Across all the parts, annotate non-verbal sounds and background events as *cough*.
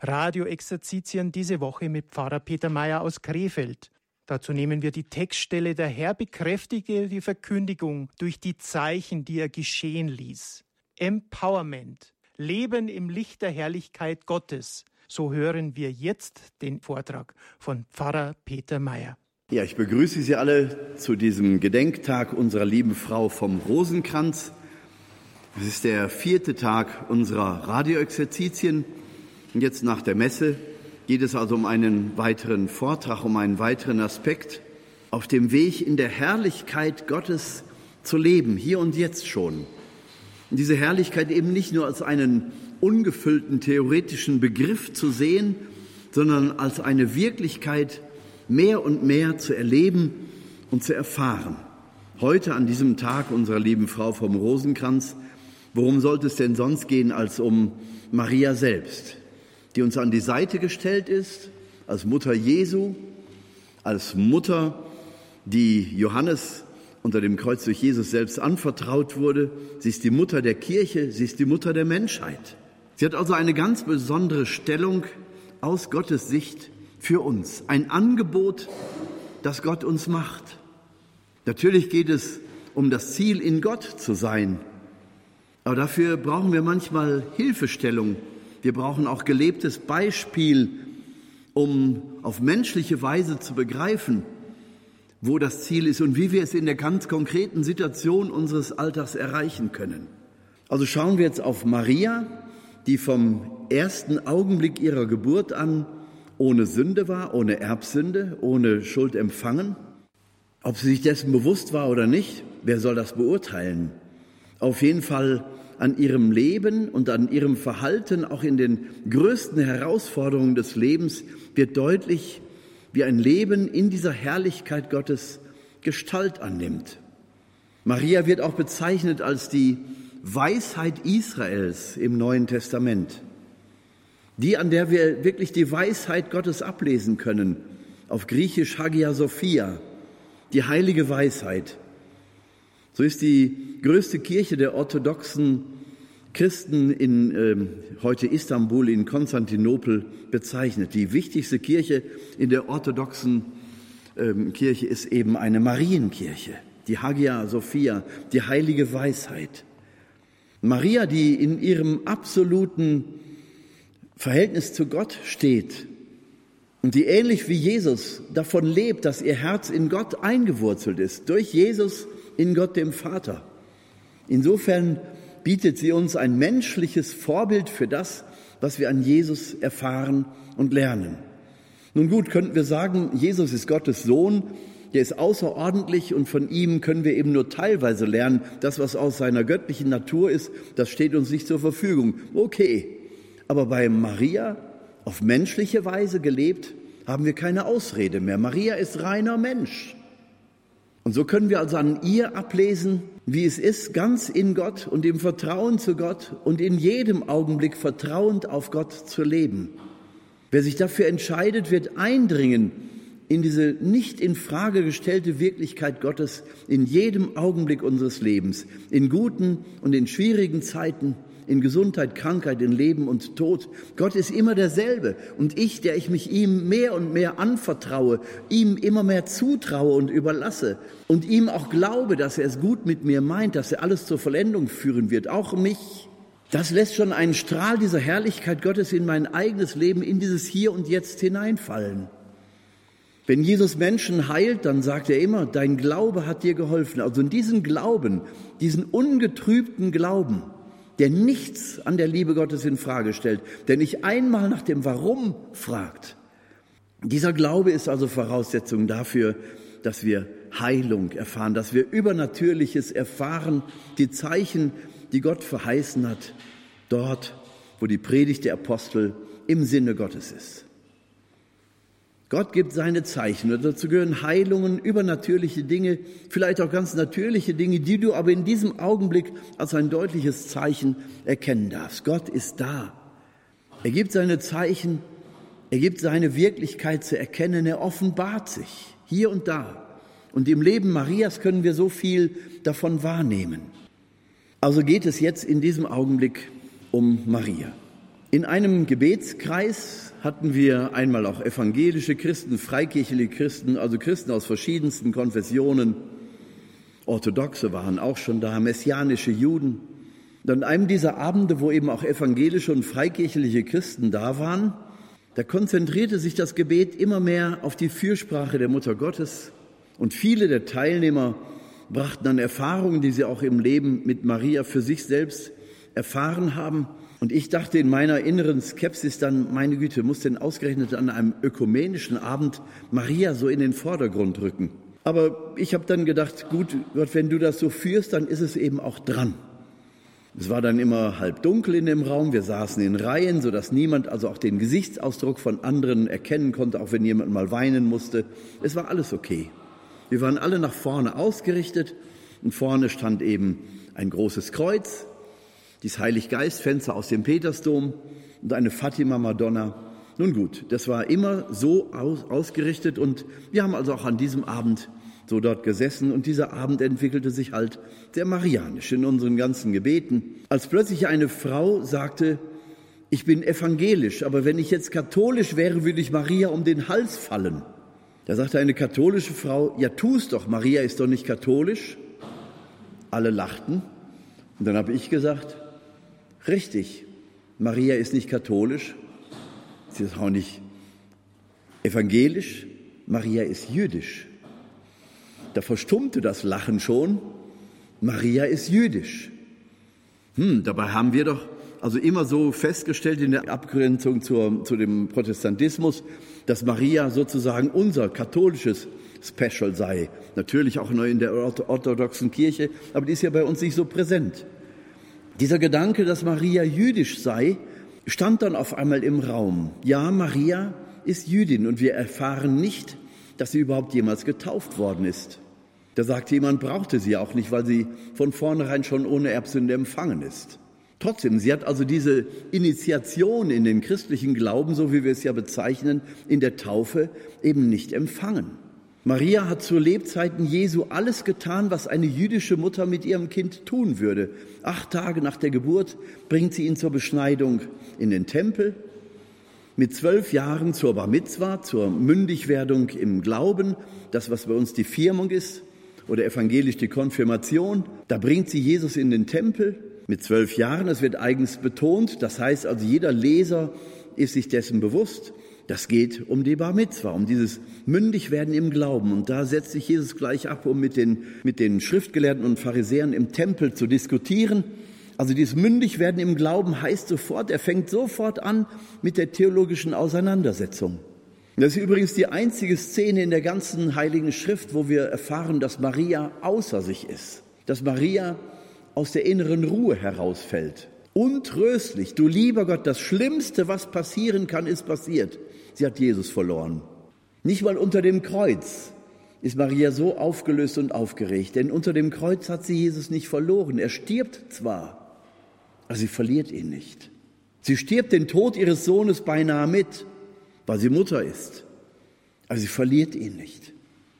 Radioexerzitien diese Woche mit Pfarrer Peter Mayer aus Krefeld. Dazu nehmen wir die Textstelle Der Herr bekräftige die Verkündigung durch die Zeichen, die er geschehen ließ. Empowerment. Leben im Licht der Herrlichkeit Gottes. So hören wir jetzt den Vortrag von Pfarrer Peter Mayer. Ja, ich begrüße Sie alle zu diesem Gedenktag unserer lieben Frau vom Rosenkranz. Es ist der vierte Tag unserer Radioexerzitien. Und jetzt nach der Messe geht es also um einen weiteren Vortrag, um einen weiteren Aspekt auf dem Weg in der Herrlichkeit Gottes zu leben, hier und jetzt schon. Und diese Herrlichkeit eben nicht nur als einen ungefüllten theoretischen Begriff zu sehen, sondern als eine Wirklichkeit mehr und mehr zu erleben und zu erfahren. Heute an diesem Tag unserer lieben Frau vom Rosenkranz, worum sollte es denn sonst gehen als um Maria selbst? Die uns an die Seite gestellt ist, als Mutter Jesu, als Mutter, die Johannes unter dem Kreuz durch Jesus selbst anvertraut wurde. Sie ist die Mutter der Kirche, sie ist die Mutter der Menschheit. Sie hat also eine ganz besondere Stellung aus Gottes Sicht für uns. Ein Angebot, das Gott uns macht. Natürlich geht es um das Ziel, in Gott zu sein. Aber dafür brauchen wir manchmal Hilfestellung wir brauchen auch gelebtes Beispiel, um auf menschliche Weise zu begreifen, wo das Ziel ist und wie wir es in der ganz konkreten Situation unseres Alltags erreichen können. Also schauen wir jetzt auf Maria, die vom ersten Augenblick ihrer Geburt an ohne Sünde war, ohne Erbsünde, ohne Schuld empfangen. Ob sie sich dessen bewusst war oder nicht, wer soll das beurteilen? Auf jeden Fall an ihrem Leben und an ihrem Verhalten, auch in den größten Herausforderungen des Lebens, wird deutlich, wie ein Leben in dieser Herrlichkeit Gottes Gestalt annimmt. Maria wird auch bezeichnet als die Weisheit Israels im Neuen Testament. Die, an der wir wirklich die Weisheit Gottes ablesen können. Auf Griechisch Hagia Sophia, die heilige Weisheit. So ist die größte Kirche der orthodoxen Christen in äh, heute Istanbul, in Konstantinopel bezeichnet. Die wichtigste Kirche in der orthodoxen äh, Kirche ist eben eine Marienkirche, die Hagia Sophia, die heilige Weisheit. Maria, die in ihrem absoluten Verhältnis zu Gott steht und die ähnlich wie Jesus davon lebt, dass ihr Herz in Gott eingewurzelt ist, durch Jesus in Gott dem Vater. Insofern bietet sie uns ein menschliches Vorbild für das, was wir an Jesus erfahren und lernen. Nun gut, könnten wir sagen, Jesus ist Gottes Sohn, der ist außerordentlich und von ihm können wir eben nur teilweise lernen. Das, was aus seiner göttlichen Natur ist, das steht uns nicht zur Verfügung. Okay, aber bei Maria, auf menschliche Weise gelebt, haben wir keine Ausrede mehr. Maria ist reiner Mensch. Und so können wir also an ihr ablesen, wie es ist, ganz in Gott und im Vertrauen zu Gott und in jedem Augenblick vertrauend auf Gott zu leben. Wer sich dafür entscheidet, wird eindringen in diese nicht in Frage gestellte Wirklichkeit Gottes in jedem Augenblick unseres Lebens, in guten und in schwierigen Zeiten, in Gesundheit, Krankheit, in Leben und Tod. Gott ist immer derselbe. Und ich, der ich mich ihm mehr und mehr anvertraue, ihm immer mehr zutraue und überlasse und ihm auch glaube, dass er es gut mit mir meint, dass er alles zur Vollendung führen wird, auch mich, das lässt schon einen Strahl dieser Herrlichkeit Gottes in mein eigenes Leben, in dieses Hier und Jetzt hineinfallen. Wenn Jesus Menschen heilt, dann sagt er immer, dein Glaube hat dir geholfen. Also in diesen Glauben, diesen ungetrübten Glauben, der nichts an der Liebe Gottes in Frage stellt, der nicht einmal nach dem Warum fragt. Dieser Glaube ist also Voraussetzung dafür, dass wir Heilung erfahren, dass wir Übernatürliches erfahren, die Zeichen, die Gott verheißen hat, dort, wo die Predigt der Apostel im Sinne Gottes ist. Gott gibt seine Zeichen und dazu gehören Heilungen, übernatürliche Dinge, vielleicht auch ganz natürliche Dinge, die du aber in diesem Augenblick als ein deutliches Zeichen erkennen darfst. Gott ist da. Er gibt seine Zeichen, er gibt seine Wirklichkeit zu erkennen, er offenbart sich hier und da. Und im Leben Marias können wir so viel davon wahrnehmen. Also geht es jetzt in diesem Augenblick um Maria. In einem Gebetskreis hatten wir einmal auch evangelische Christen, freikirchliche Christen, also Christen aus verschiedensten Konfessionen. Orthodoxe waren auch schon da, messianische Juden. Und an einem dieser Abende, wo eben auch evangelische und freikirchliche Christen da waren, da konzentrierte sich das Gebet immer mehr auf die Fürsprache der Mutter Gottes. Und viele der Teilnehmer brachten dann Erfahrungen, die sie auch im Leben mit Maria für sich selbst erfahren haben. Und ich dachte in meiner inneren Skepsis dann, meine Güte, muss denn ausgerechnet an einem ökumenischen Abend Maria so in den Vordergrund rücken? Aber ich habe dann gedacht, gut, Gott, wenn du das so führst, dann ist es eben auch dran. Es war dann immer halb dunkel in dem Raum. Wir saßen in Reihen, sodass niemand also auch den Gesichtsausdruck von anderen erkennen konnte, auch wenn jemand mal weinen musste. Es war alles okay. Wir waren alle nach vorne ausgerichtet und vorne stand eben ein großes Kreuz dieses Heiliggeistfenster aus dem Petersdom und eine Fatima-Madonna. Nun gut, das war immer so aus, ausgerichtet und wir haben also auch an diesem Abend so dort gesessen und dieser Abend entwickelte sich halt sehr marianisch in unseren ganzen Gebeten. Als plötzlich eine Frau sagte, ich bin evangelisch, aber wenn ich jetzt katholisch wäre, würde ich Maria um den Hals fallen. Da sagte eine katholische Frau, ja tu's doch, Maria ist doch nicht katholisch. Alle lachten und dann habe ich gesagt, Richtig, Maria ist nicht katholisch, sie ist auch nicht evangelisch, Maria ist jüdisch. Da verstummte das Lachen schon, Maria ist jüdisch. Hm, dabei haben wir doch also immer so festgestellt in der Abgrenzung zur, zu dem Protestantismus, dass Maria sozusagen unser katholisches Special sei. Natürlich auch nur in der orthodoxen Kirche, aber die ist ja bei uns nicht so präsent. Dieser Gedanke, dass Maria jüdisch sei, stand dann auf einmal im Raum. Ja, Maria ist Jüdin und wir erfahren nicht, dass sie überhaupt jemals getauft worden ist. Da sagt jemand, brauchte sie auch nicht, weil sie von vornherein schon ohne Erbsünde empfangen ist. Trotzdem, sie hat also diese Initiation in den christlichen Glauben, so wie wir es ja bezeichnen, in der Taufe eben nicht empfangen. Maria hat zu Lebzeiten Jesu alles getan, was eine jüdische Mutter mit ihrem Kind tun würde. Acht Tage nach der Geburt bringt sie ihn zur Beschneidung in den Tempel. Mit zwölf Jahren zur Bar Mitzwa, zur Mündigwerdung im Glauben, das, was bei uns die Firmung ist, oder evangelisch die Konfirmation. Da bringt sie Jesus in den Tempel mit zwölf Jahren. Es wird eigens betont. Das heißt also, jeder Leser ist sich dessen bewusst. Das geht um die Bar Mitzwa, um dieses Mündigwerden im Glauben. Und da setzt sich Jesus gleich ab, um mit den, mit den Schriftgelehrten und Pharisäern im Tempel zu diskutieren. Also dieses Mündigwerden im Glauben heißt sofort, er fängt sofort an mit der theologischen Auseinandersetzung. Das ist übrigens die einzige Szene in der ganzen Heiligen Schrift, wo wir erfahren, dass Maria außer sich ist, dass Maria aus der inneren Ruhe herausfällt. Untröstlich, du lieber Gott, das Schlimmste, was passieren kann, ist passiert. Sie hat Jesus verloren. Nicht mal unter dem Kreuz ist Maria so aufgelöst und aufgeregt, denn unter dem Kreuz hat sie Jesus nicht verloren. Er stirbt zwar, aber sie verliert ihn nicht. Sie stirbt den Tod ihres Sohnes beinahe mit, weil sie Mutter ist, aber sie verliert ihn nicht.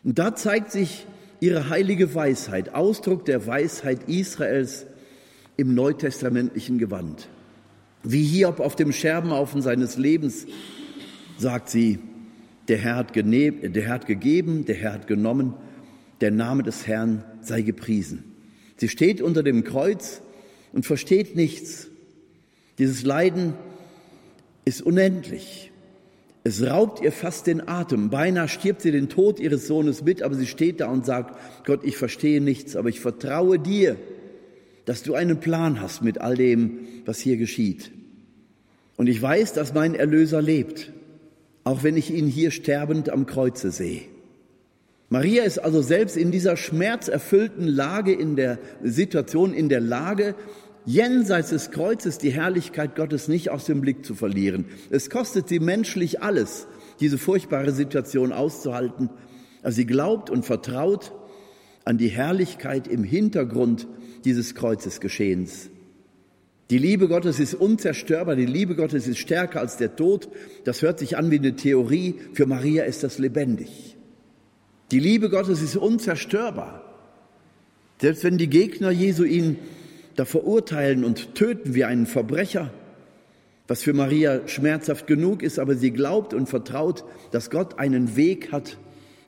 Und da zeigt sich ihre heilige Weisheit, Ausdruck der Weisheit Israels im neutestamentlichen Gewand. Wie Hiob auf dem Scherbenhaufen seines Lebens sagt sie, der Herr, hat der Herr hat gegeben, der Herr hat genommen, der Name des Herrn sei gepriesen. Sie steht unter dem Kreuz und versteht nichts. Dieses Leiden ist unendlich. Es raubt ihr fast den Atem. Beinahe stirbt sie den Tod ihres Sohnes mit, aber sie steht da und sagt, Gott, ich verstehe nichts, aber ich vertraue dir, dass du einen Plan hast mit all dem, was hier geschieht. Und ich weiß, dass mein Erlöser lebt auch wenn ich ihn hier sterbend am Kreuze sehe. Maria ist also selbst in dieser schmerzerfüllten Lage, in der Situation, in der Lage, jenseits des Kreuzes die Herrlichkeit Gottes nicht aus dem Blick zu verlieren. Es kostet sie menschlich alles, diese furchtbare Situation auszuhalten. Aber sie glaubt und vertraut an die Herrlichkeit im Hintergrund dieses Kreuzesgeschehens. Die Liebe Gottes ist unzerstörbar, die Liebe Gottes ist stärker als der Tod. Das hört sich an wie eine Theorie. Für Maria ist das lebendig. Die Liebe Gottes ist unzerstörbar. Selbst wenn die Gegner Jesu ihn da verurteilen und töten wie einen Verbrecher, was für Maria schmerzhaft genug ist, aber sie glaubt und vertraut, dass Gott einen Weg hat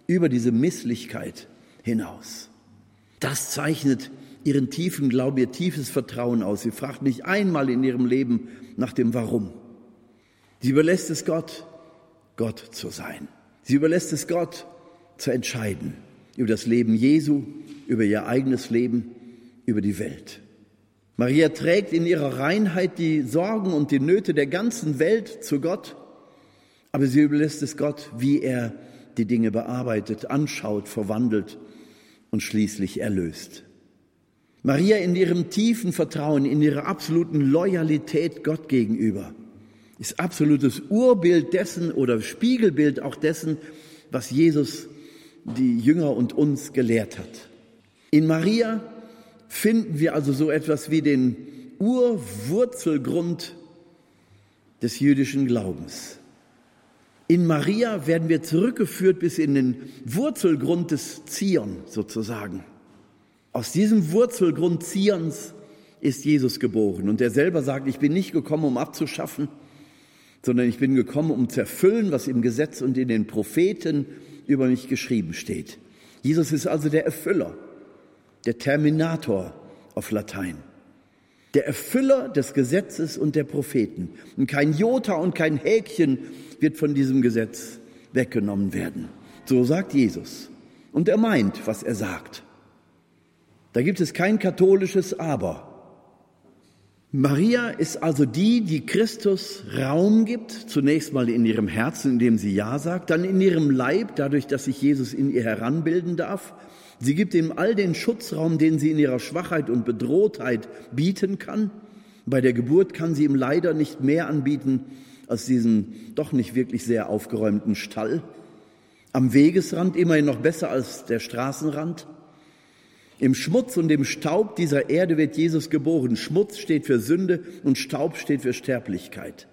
über diese Misslichkeit hinaus. Das zeichnet ihren tiefen Glauben, ihr tiefes Vertrauen aus. Sie fragt nicht einmal in ihrem Leben nach dem Warum. Sie überlässt es Gott, Gott zu sein. Sie überlässt es Gott zu entscheiden über das Leben Jesu, über ihr eigenes Leben, über die Welt. Maria trägt in ihrer Reinheit die Sorgen und die Nöte der ganzen Welt zu Gott, aber sie überlässt es Gott, wie er die Dinge bearbeitet, anschaut, verwandelt und schließlich erlöst. Maria in ihrem tiefen Vertrauen, in ihrer absoluten Loyalität Gott gegenüber, ist absolutes Urbild dessen oder Spiegelbild auch dessen, was Jesus die Jünger und uns gelehrt hat. In Maria finden wir also so etwas wie den Urwurzelgrund des jüdischen Glaubens. In Maria werden wir zurückgeführt bis in den Wurzelgrund des Zion sozusagen. Aus diesem Wurzelgrund Zions ist Jesus geboren. Und er selber sagt, ich bin nicht gekommen, um abzuschaffen, sondern ich bin gekommen, um zu erfüllen, was im Gesetz und in den Propheten über mich geschrieben steht. Jesus ist also der Erfüller der Terminator auf Latein, der Erfüller des Gesetzes und der Propheten. Und kein Jota und kein Häkchen wird von diesem Gesetz weggenommen werden. So sagt Jesus. Und er meint, was er sagt. Da gibt es kein katholisches Aber. Maria ist also die, die Christus Raum gibt, zunächst mal in ihrem Herzen, indem sie Ja sagt, dann in ihrem Leib, dadurch, dass sich Jesus in ihr heranbilden darf, Sie gibt ihm all den Schutzraum, den sie in ihrer Schwachheit und Bedrohtheit bieten kann. Bei der Geburt kann sie ihm leider nicht mehr anbieten als diesen doch nicht wirklich sehr aufgeräumten Stall. Am Wegesrand immerhin noch besser als der Straßenrand. Im Schmutz und im Staub dieser Erde wird Jesus geboren. Schmutz steht für Sünde und Staub steht für Sterblichkeit.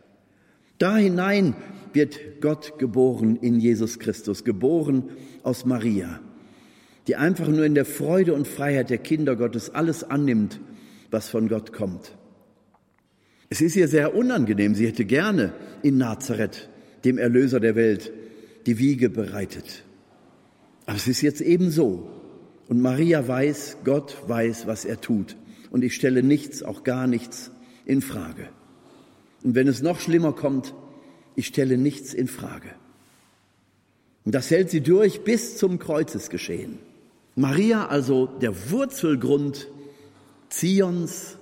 Da hinein wird Gott geboren in Jesus Christus, geboren aus Maria die einfach nur in der Freude und Freiheit der Kinder Gottes alles annimmt, was von Gott kommt. Es ist ihr sehr unangenehm. Sie hätte gerne in Nazareth, dem Erlöser der Welt, die Wiege bereitet. Aber es ist jetzt eben so. Und Maria weiß, Gott weiß, was er tut. Und ich stelle nichts, auch gar nichts in Frage. Und wenn es noch schlimmer kommt, ich stelle nichts in Frage. Und das hält sie durch bis zum Kreuzesgeschehen. Maria also der Wurzelgrund Zions,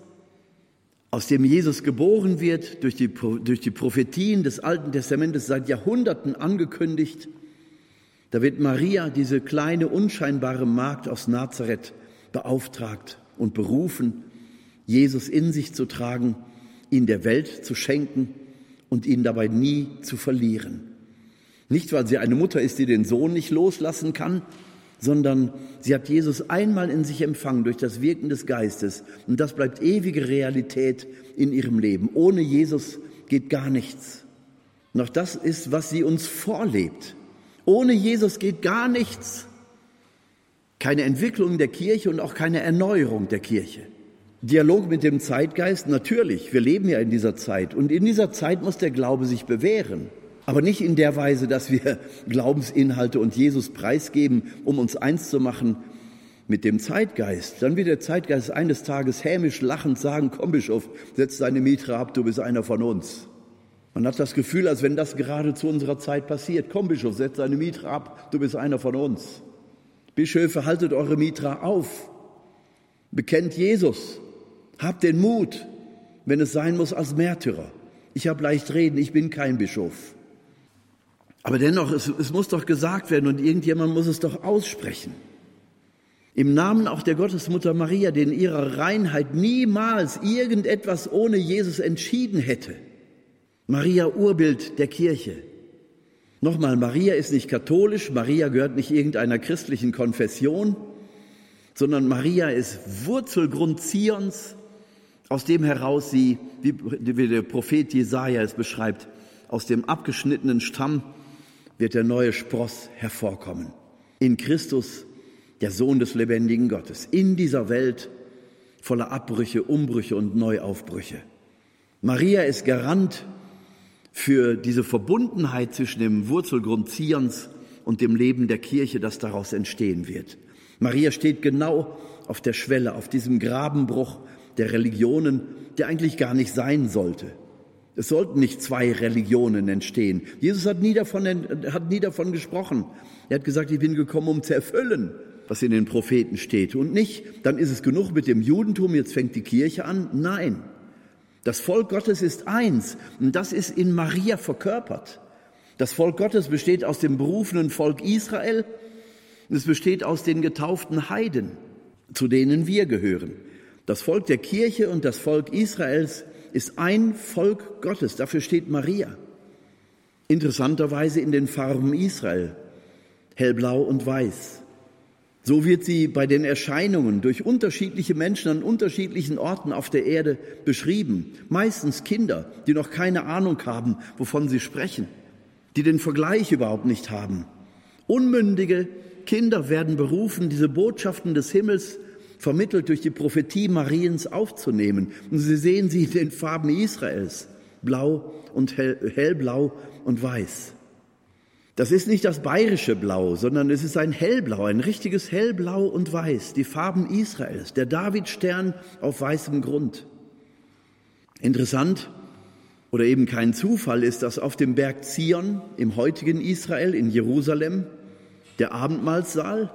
aus dem Jesus geboren wird, durch die, durch die Prophetien des Alten Testamentes seit Jahrhunderten angekündigt. Da wird Maria, diese kleine, unscheinbare Magd aus Nazareth, beauftragt und berufen, Jesus in sich zu tragen, ihn der Welt zu schenken und ihn dabei nie zu verlieren. Nicht, weil sie eine Mutter ist, die den Sohn nicht loslassen kann, sondern sie hat Jesus einmal in sich empfangen durch das Wirken des Geistes. Und das bleibt ewige Realität in ihrem Leben. Ohne Jesus geht gar nichts. Noch das ist, was sie uns vorlebt. Ohne Jesus geht gar nichts. Keine Entwicklung der Kirche und auch keine Erneuerung der Kirche. Dialog mit dem Zeitgeist, natürlich, wir leben ja in dieser Zeit. Und in dieser Zeit muss der Glaube sich bewähren. Aber nicht in der Weise, dass wir *laughs* Glaubensinhalte und Jesus preisgeben, um uns eins zu machen mit dem Zeitgeist. Dann wird der Zeitgeist eines Tages hämisch lachend sagen, komm Bischof, setz deine Mitra ab, du bist einer von uns. Man hat das Gefühl, als wenn das gerade zu unserer Zeit passiert. Komm Bischof, setz deine Mitra ab, du bist einer von uns. Bischöfe, haltet eure Mitra auf. Bekennt Jesus. Habt den Mut, wenn es sein muss, als Märtyrer. Ich habe leicht reden, ich bin kein Bischof. Aber dennoch, es, es muss doch gesagt werden und irgendjemand muss es doch aussprechen. Im Namen auch der Gottesmutter Maria, die in ihrer Reinheit niemals irgendetwas ohne Jesus entschieden hätte. Maria Urbild der Kirche. Nochmal, Maria ist nicht katholisch, Maria gehört nicht irgendeiner christlichen Konfession, sondern Maria ist Wurzelgrund Zions, aus dem heraus sie, wie, der Prophet Jesaja es beschreibt, aus dem abgeschnittenen Stamm wird der neue Spross hervorkommen. In Christus, der Sohn des lebendigen Gottes, in dieser Welt voller Abbrüche, Umbrüche und Neuaufbrüche. Maria ist Garant für diese Verbundenheit zwischen dem Wurzelgrund Zions und dem Leben der Kirche, das daraus entstehen wird. Maria steht genau auf der Schwelle, auf diesem Grabenbruch der Religionen, der eigentlich gar nicht sein sollte. Es sollten nicht zwei Religionen entstehen. Jesus hat nie davon, hat nie davon gesprochen. Er hat gesagt, ich bin gekommen, um zu erfüllen, was in den Propheten steht. Und nicht, dann ist es genug mit dem Judentum, jetzt fängt die Kirche an. Nein. Das Volk Gottes ist eins und das ist in Maria verkörpert. Das Volk Gottes besteht aus dem berufenen Volk Israel und es besteht aus den getauften Heiden, zu denen wir gehören. Das Volk der Kirche und das Volk Israels ist ein Volk Gottes. Dafür steht Maria. Interessanterweise in den Farben Israel, hellblau und weiß. So wird sie bei den Erscheinungen durch unterschiedliche Menschen an unterschiedlichen Orten auf der Erde beschrieben. Meistens Kinder, die noch keine Ahnung haben, wovon sie sprechen, die den Vergleich überhaupt nicht haben. Unmündige Kinder werden berufen, diese Botschaften des Himmels vermittelt durch die Prophetie Mariens aufzunehmen. Und Sie sehen sie in den Farben Israels, blau und hell, hellblau und weiß. Das ist nicht das bayerische Blau, sondern es ist ein hellblau, ein richtiges hellblau und weiß, die Farben Israels, der Davidstern auf weißem Grund. Interessant oder eben kein Zufall ist, dass auf dem Berg Zion im heutigen Israel in Jerusalem der Abendmahlsaal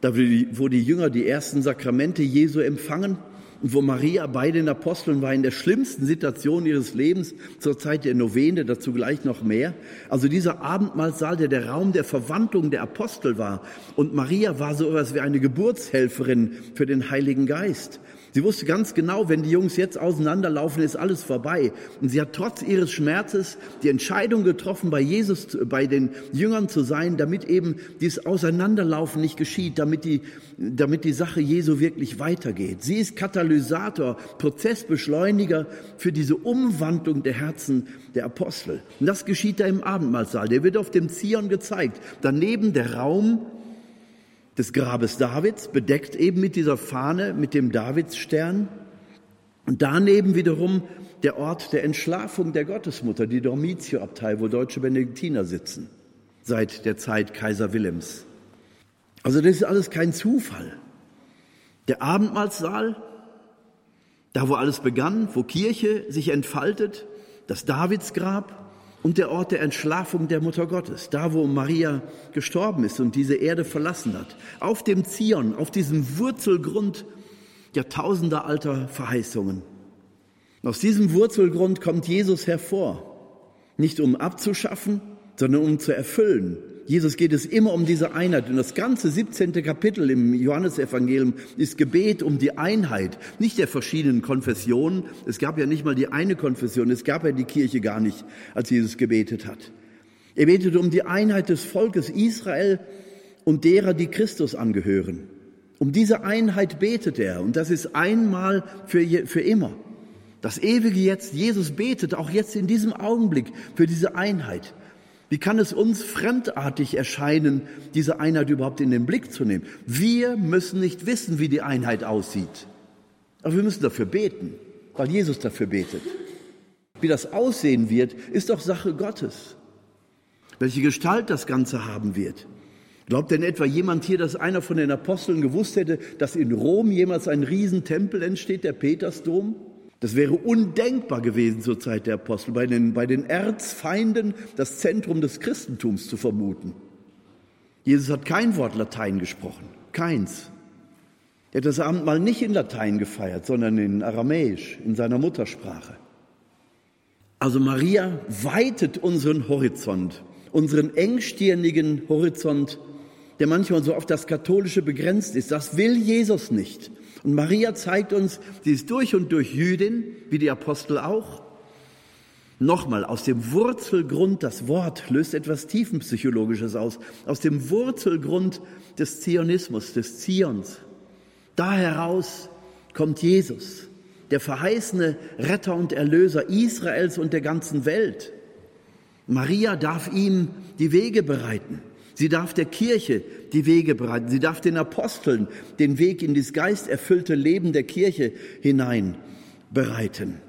da wo die Jünger die ersten Sakramente Jesu empfangen und wo Maria bei den Aposteln war in der schlimmsten Situation ihres Lebens zur Zeit der Novene, dazu gleich noch mehr. Also dieser Abendmahlsaal, der der Raum der Verwandlung der Apostel war. Und Maria war so etwas wie eine Geburtshelferin für den Heiligen Geist. Sie wusste ganz genau, wenn die Jungs jetzt auseinanderlaufen, ist alles vorbei. Und sie hat trotz ihres Schmerzes die Entscheidung getroffen, bei Jesus, bei den Jüngern zu sein, damit eben dieses Auseinanderlaufen nicht geschieht, damit die, damit die Sache Jesu wirklich weitergeht. Sie ist Katalysator, Prozessbeschleuniger für diese Umwandlung der Herzen der Apostel. Und das geschieht da im Abendmahlsaal. Der wird auf dem Zion gezeigt. Daneben der Raum, des Grabes Davids, bedeckt eben mit dieser Fahne, mit dem Davidsstern. Und daneben wiederum der Ort der Entschlafung der Gottesmutter, die Dormitio-Abtei, wo deutsche Benediktiner sitzen, seit der Zeit Kaiser Willems. Also das ist alles kein Zufall. Der Abendmahlsaal, da wo alles begann, wo Kirche sich entfaltet, das Davidsgrab, und der Ort der Entschlafung der Mutter Gottes, da wo Maria gestorben ist und diese Erde verlassen hat. Auf dem Zion, auf diesem Wurzelgrund jahrtausender alter Verheißungen. Aus diesem Wurzelgrund kommt Jesus hervor, nicht um abzuschaffen, sondern um zu erfüllen, Jesus geht es immer um diese Einheit. Und das ganze 17. Kapitel im Johannesevangelium ist Gebet um die Einheit, nicht der verschiedenen Konfessionen. Es gab ja nicht mal die eine Konfession, es gab ja die Kirche gar nicht, als Jesus gebetet hat. Er betete um die Einheit des Volkes Israel und derer, die Christus angehören. Um diese Einheit betet er und das ist einmal für, für immer. Das ewige Jetzt, Jesus betet auch jetzt in diesem Augenblick für diese Einheit. Wie kann es uns fremdartig erscheinen, diese Einheit überhaupt in den Blick zu nehmen? Wir müssen nicht wissen, wie die Einheit aussieht. Aber wir müssen dafür beten, weil Jesus dafür betet. Wie das aussehen wird, ist doch Sache Gottes. Welche Gestalt das Ganze haben wird. Glaubt denn etwa jemand hier, dass einer von den Aposteln gewusst hätte, dass in Rom jemals ein Riesentempel entsteht, der Petersdom? Das wäre undenkbar gewesen zur Zeit der Apostel, bei den, bei den Erzfeinden das Zentrum des Christentums zu vermuten. Jesus hat kein Wort Latein gesprochen, keins. Er hat das Abendmahl nicht in Latein gefeiert, sondern in Aramäisch, in seiner Muttersprache. Also Maria weitet unseren Horizont, unseren engstirnigen Horizont, der manchmal so auf das Katholische begrenzt ist. Das will Jesus nicht. Und Maria zeigt uns, sie ist durch und durch Jüdin, wie die Apostel auch. Nochmal, aus dem Wurzelgrund, das Wort löst etwas Tiefenpsychologisches aus, aus dem Wurzelgrund des Zionismus, des Zions. Da heraus kommt Jesus, der verheißene Retter und Erlöser Israels und der ganzen Welt. Maria darf ihm die Wege bereiten. Sie darf der Kirche die Wege bereiten. Sie darf den Aposteln den Weg in das geisterfüllte Leben der Kirche hinein bereiten.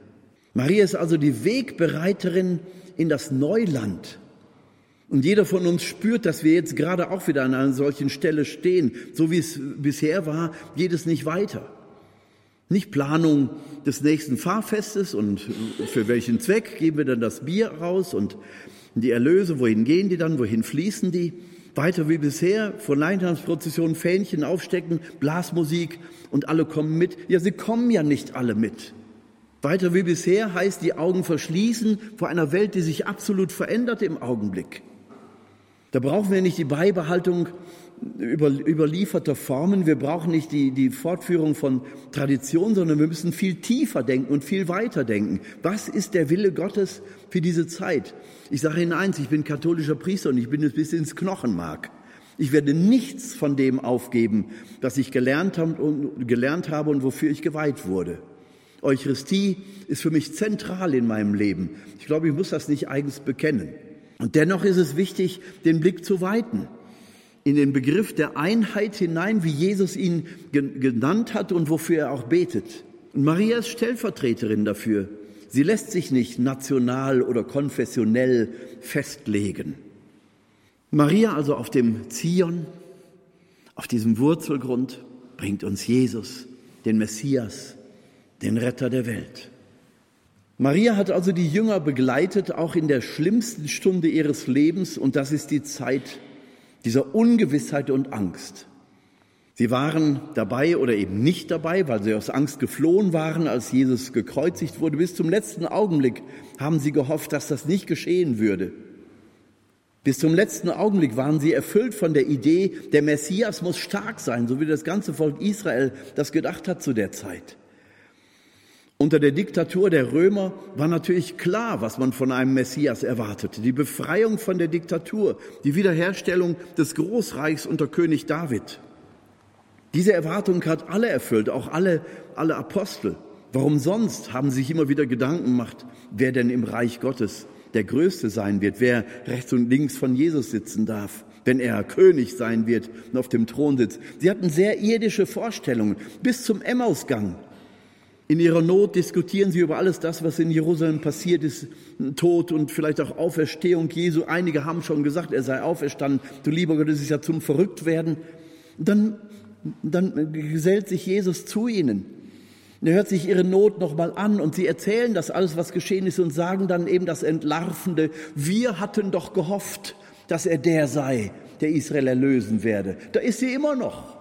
Maria ist also die Wegbereiterin in das Neuland. Und jeder von uns spürt, dass wir jetzt gerade auch wieder an einer solchen Stelle stehen. So wie es bisher war, geht es nicht weiter. Nicht Planung des nächsten Fahrfestes und für welchen Zweck geben wir dann das Bier raus und die Erlöse, wohin gehen die dann, wohin fließen die? Weiter wie bisher, vor Leichnamsprozessionen Fähnchen aufstecken, Blasmusik und alle kommen mit. Ja, sie kommen ja nicht alle mit. Weiter wie bisher heißt die Augen verschließen vor einer Welt, die sich absolut verändert im Augenblick. Da brauchen wir nicht die Beibehaltung über, überlieferter Formen, wir brauchen nicht die, die Fortführung von Tradition, sondern wir müssen viel tiefer denken und viel weiter denken. Was ist der Wille Gottes für diese Zeit? Ich sage Ihnen eins, ich bin katholischer Priester und ich bin es bis ins Knochenmark. Ich werde nichts von dem aufgeben, was ich gelernt habe und, gelernt habe und wofür ich geweiht wurde. Eucharistie ist für mich zentral in meinem Leben. Ich glaube, ich muss das nicht eigens bekennen. Und dennoch ist es wichtig, den Blick zu weiten in den Begriff der Einheit hinein, wie Jesus ihn genannt hat und wofür er auch betet. Und Maria ist Stellvertreterin dafür. Sie lässt sich nicht national oder konfessionell festlegen. Maria also auf dem Zion, auf diesem Wurzelgrund, bringt uns Jesus, den Messias, den Retter der Welt. Maria hat also die Jünger begleitet, auch in der schlimmsten Stunde ihres Lebens, und das ist die Zeit dieser Ungewissheit und Angst. Sie waren dabei oder eben nicht dabei, weil sie aus Angst geflohen waren, als Jesus gekreuzigt wurde. Bis zum letzten Augenblick haben sie gehofft, dass das nicht geschehen würde. Bis zum letzten Augenblick waren sie erfüllt von der Idee, der Messias muss stark sein, so wie das ganze Volk Israel das gedacht hat zu der Zeit. Unter der Diktatur der Römer war natürlich klar, was man von einem Messias erwartete. Die Befreiung von der Diktatur, die Wiederherstellung des Großreichs unter König David. Diese Erwartung hat alle erfüllt, auch alle, alle Apostel. Warum sonst haben sich immer wieder Gedanken gemacht, wer denn im Reich Gottes der Größte sein wird, wer rechts und links von Jesus sitzen darf, wenn er König sein wird und auf dem Thron sitzt. Sie hatten sehr irdische Vorstellungen bis zum Emmausgang. In ihrer Not diskutieren sie über alles das, was in Jerusalem passiert ist, Tod und vielleicht auch Auferstehung Jesu. Einige haben schon gesagt, er sei auferstanden. Du lieber Gott, das ist ja zum Verrücktwerden. Dann, dann gesellt sich Jesus zu ihnen. Er hört sich ihre Not nochmal an und sie erzählen das alles, was geschehen ist und sagen dann eben das Entlarvende. Wir hatten doch gehofft, dass er der sei, der Israel erlösen werde. Da ist sie immer noch,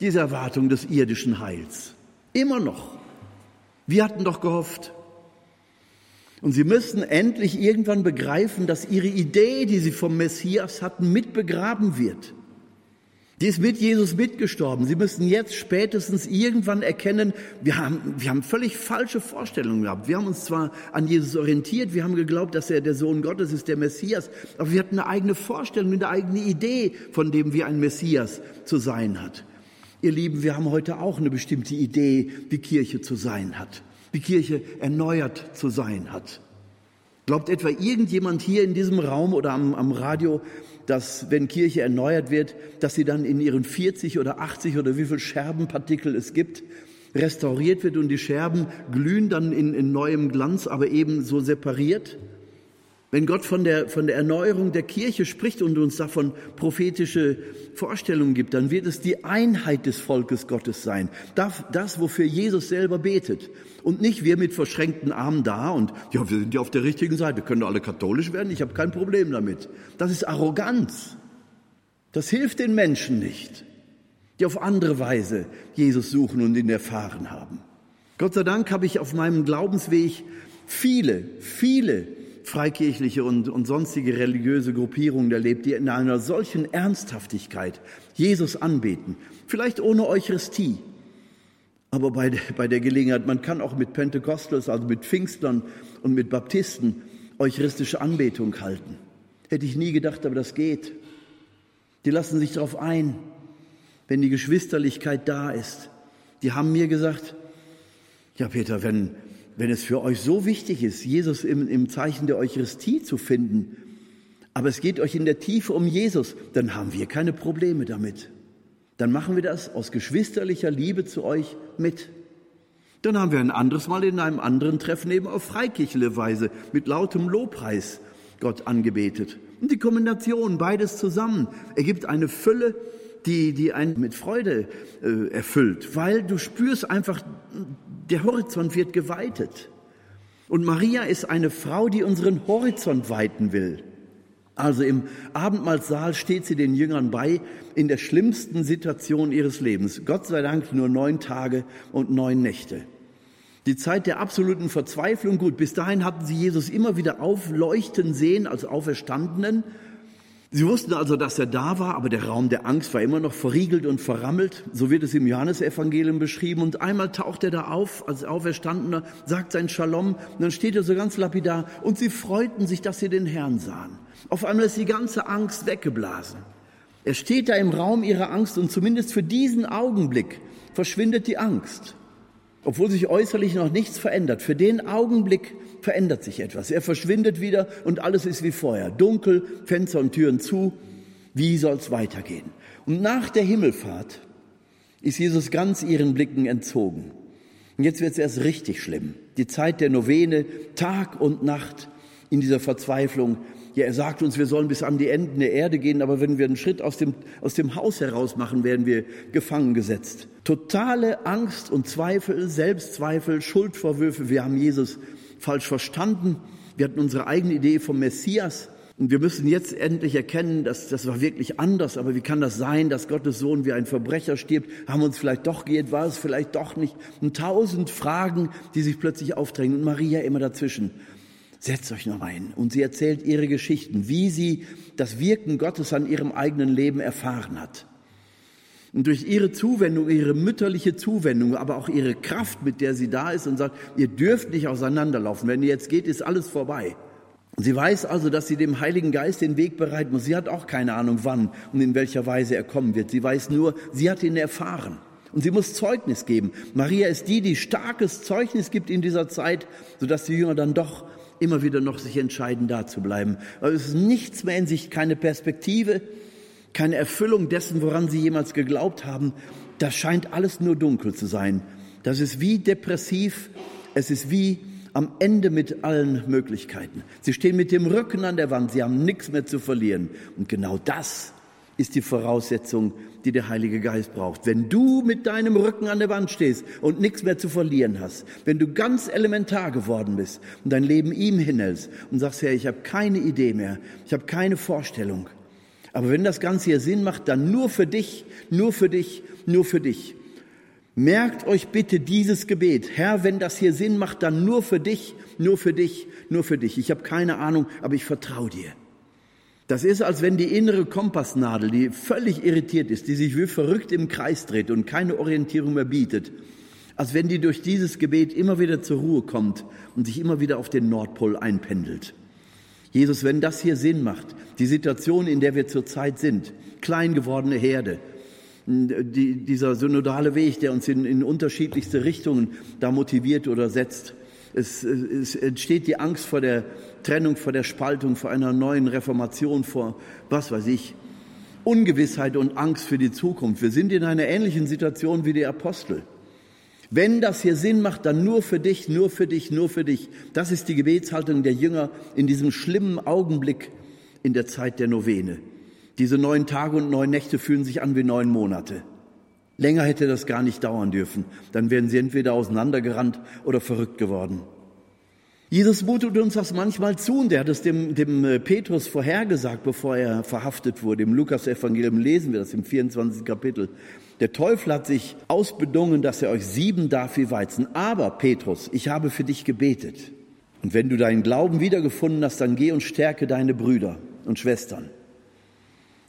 diese Erwartung des irdischen Heils. Immer noch. Wir hatten doch gehofft. Und sie müssen endlich irgendwann begreifen, dass ihre Idee, die sie vom Messias hatten, mitbegraben wird. Die ist mit Jesus mitgestorben. Sie müssen jetzt spätestens irgendwann erkennen, wir haben, wir haben völlig falsche Vorstellungen gehabt. Wir haben uns zwar an Jesus orientiert, wir haben geglaubt, dass er der Sohn Gottes ist, der Messias, aber wir hatten eine eigene Vorstellung, eine eigene Idee von dem, wie ein Messias zu sein hat. Ihr Lieben, wir haben heute auch eine bestimmte Idee, wie Kirche zu sein hat, wie Kirche erneuert zu sein hat. Glaubt etwa irgendjemand hier in diesem Raum oder am, am Radio, dass wenn Kirche erneuert wird, dass sie dann in ihren 40 oder 80 oder wie viel Scherbenpartikel es gibt, restauriert wird und die Scherben glühen dann in, in neuem Glanz, aber eben so separiert? Wenn Gott von der, von der Erneuerung der Kirche spricht und uns davon prophetische Vorstellungen gibt, dann wird es die Einheit des Volkes Gottes sein. Das, das, wofür Jesus selber betet. Und nicht wir mit verschränkten Armen da und, ja, wir sind ja auf der richtigen Seite, können alle katholisch werden, ich habe kein Problem damit. Das ist Arroganz. Das hilft den Menschen nicht, die auf andere Weise Jesus suchen und ihn erfahren haben. Gott sei Dank habe ich auf meinem Glaubensweg viele, viele freikirchliche und, und sonstige religiöse Gruppierungen erlebt, die in einer solchen Ernsthaftigkeit Jesus anbeten. Vielleicht ohne Eucharistie, aber bei der, bei der Gelegenheit, man kann auch mit Pentekostels, also mit Pfingstlern und mit Baptisten eucharistische Anbetung halten. Hätte ich nie gedacht, aber das geht. Die lassen sich darauf ein, wenn die Geschwisterlichkeit da ist. Die haben mir gesagt, ja Peter, wenn, wenn es für euch so wichtig ist, Jesus im, im Zeichen der Eucharistie zu finden, aber es geht euch in der Tiefe um Jesus, dann haben wir keine Probleme damit. Dann machen wir das aus geschwisterlicher Liebe zu euch mit. Dann haben wir ein anderes Mal in einem anderen Treffen eben auf freikirchliche Weise mit lautem Lobpreis Gott angebetet. Und die Kombination, beides zusammen, ergibt eine Fülle, die, die einen mit Freude äh, erfüllt, weil du spürst einfach, der Horizont wird geweitet. Und Maria ist eine Frau, die unseren Horizont weiten will. Also im Abendmahlsaal steht sie den Jüngern bei in der schlimmsten Situation ihres Lebens. Gott sei Dank nur neun Tage und neun Nächte. Die Zeit der absoluten Verzweiflung, gut, bis dahin hatten sie Jesus immer wieder aufleuchten sehen als Auferstandenen. Sie wussten also, dass er da war, aber der Raum der Angst war immer noch verriegelt und verrammelt. So wird es im Johannesevangelium beschrieben. Und einmal taucht er da auf als Auferstandener, sagt sein Shalom. Und dann steht er so ganz lapidar. Und sie freuten sich, dass sie den Herrn sahen. Auf einmal ist die ganze Angst weggeblasen. Er steht da im Raum ihrer Angst und zumindest für diesen Augenblick verschwindet die Angst. Obwohl sich äußerlich noch nichts verändert. Für den Augenblick verändert sich etwas. Er verschwindet wieder und alles ist wie vorher. Dunkel, Fenster und Türen zu. Wie soll's weitergehen? Und nach der Himmelfahrt ist Jesus ganz ihren Blicken entzogen. Und jetzt wird es erst richtig schlimm. Die Zeit der Novene, Tag und Nacht in dieser Verzweiflung, ja, er sagt uns, wir sollen bis an die Enden der Erde gehen, aber wenn wir einen Schritt aus dem, aus dem Haus heraus machen, werden wir gefangen gesetzt. Totale Angst und Zweifel, Selbstzweifel, Schuldvorwürfe. Wir haben Jesus falsch verstanden. Wir hatten unsere eigene Idee vom Messias. Und wir müssen jetzt endlich erkennen, dass das war wirklich anders. Aber wie kann das sein, dass Gottes Sohn wie ein Verbrecher stirbt? Haben wir uns vielleicht doch geht, war es vielleicht doch nicht? Und tausend Fragen, die sich plötzlich aufdrängen. Und Maria immer dazwischen. Setzt euch noch ein. Und sie erzählt ihre Geschichten, wie sie das Wirken Gottes an ihrem eigenen Leben erfahren hat. Und durch ihre Zuwendung, ihre mütterliche Zuwendung, aber auch ihre Kraft, mit der sie da ist und sagt, ihr dürft nicht auseinanderlaufen. Wenn ihr jetzt geht, ist alles vorbei. Sie weiß also, dass sie dem Heiligen Geist den Weg bereiten muss. Sie hat auch keine Ahnung, wann und in welcher Weise er kommen wird. Sie weiß nur, sie hat ihn erfahren. Und sie muss Zeugnis geben. Maria ist die, die starkes Zeugnis gibt in dieser Zeit, sodass die Jünger dann doch immer wieder noch sich entscheiden, da zu bleiben. Aber es ist nichts mehr in sich, keine Perspektive, keine Erfüllung dessen, woran sie jemals geglaubt haben. Das scheint alles nur dunkel zu sein. Das ist wie depressiv, es ist wie am Ende mit allen Möglichkeiten. Sie stehen mit dem Rücken an der Wand, sie haben nichts mehr zu verlieren. Und genau das ist die Voraussetzung, die der Heilige Geist braucht. Wenn du mit deinem Rücken an der Wand stehst und nichts mehr zu verlieren hast, wenn du ganz elementar geworden bist und dein Leben ihm hinhältst und sagst, Herr, ich habe keine Idee mehr, ich habe keine Vorstellung. Aber wenn das Ganze hier Sinn macht, dann nur für dich, nur für dich, nur für dich. Merkt euch bitte dieses Gebet. Herr, wenn das hier Sinn macht, dann nur für dich, nur für dich, nur für dich. Ich habe keine Ahnung, aber ich vertraue dir. Das ist, als wenn die innere Kompassnadel, die völlig irritiert ist, die sich wie verrückt im Kreis dreht und keine Orientierung mehr bietet, als wenn die durch dieses Gebet immer wieder zur Ruhe kommt und sich immer wieder auf den Nordpol einpendelt. Jesus, wenn das hier Sinn macht, die Situation, in der wir zurzeit sind, klein gewordene Herde, die, dieser synodale Weg, der uns in, in unterschiedlichste Richtungen da motiviert oder setzt, es, es entsteht die Angst vor der Trennung, vor der Spaltung, vor einer neuen Reformation, vor was weiß ich, Ungewissheit und Angst für die Zukunft. Wir sind in einer ähnlichen Situation wie die Apostel. Wenn das hier Sinn macht, dann nur für dich, nur für dich, nur für dich. Das ist die Gebetshaltung der Jünger in diesem schlimmen Augenblick in der Zeit der Novene. Diese neun Tage und neun Nächte fühlen sich an wie neun Monate. Länger hätte das gar nicht dauern dürfen. Dann wären sie entweder auseinandergerannt oder verrückt geworden. Jesus mutet uns das manchmal zu und er hat es dem, dem äh, Petrus vorhergesagt, bevor er verhaftet wurde. Im Lukas-Evangelium lesen wir das im 24. Kapitel. Der Teufel hat sich ausbedungen, dass er euch sieben darf wie Weizen. Aber, Petrus, ich habe für dich gebetet. Und wenn du deinen Glauben wiedergefunden hast, dann geh und stärke deine Brüder und Schwestern.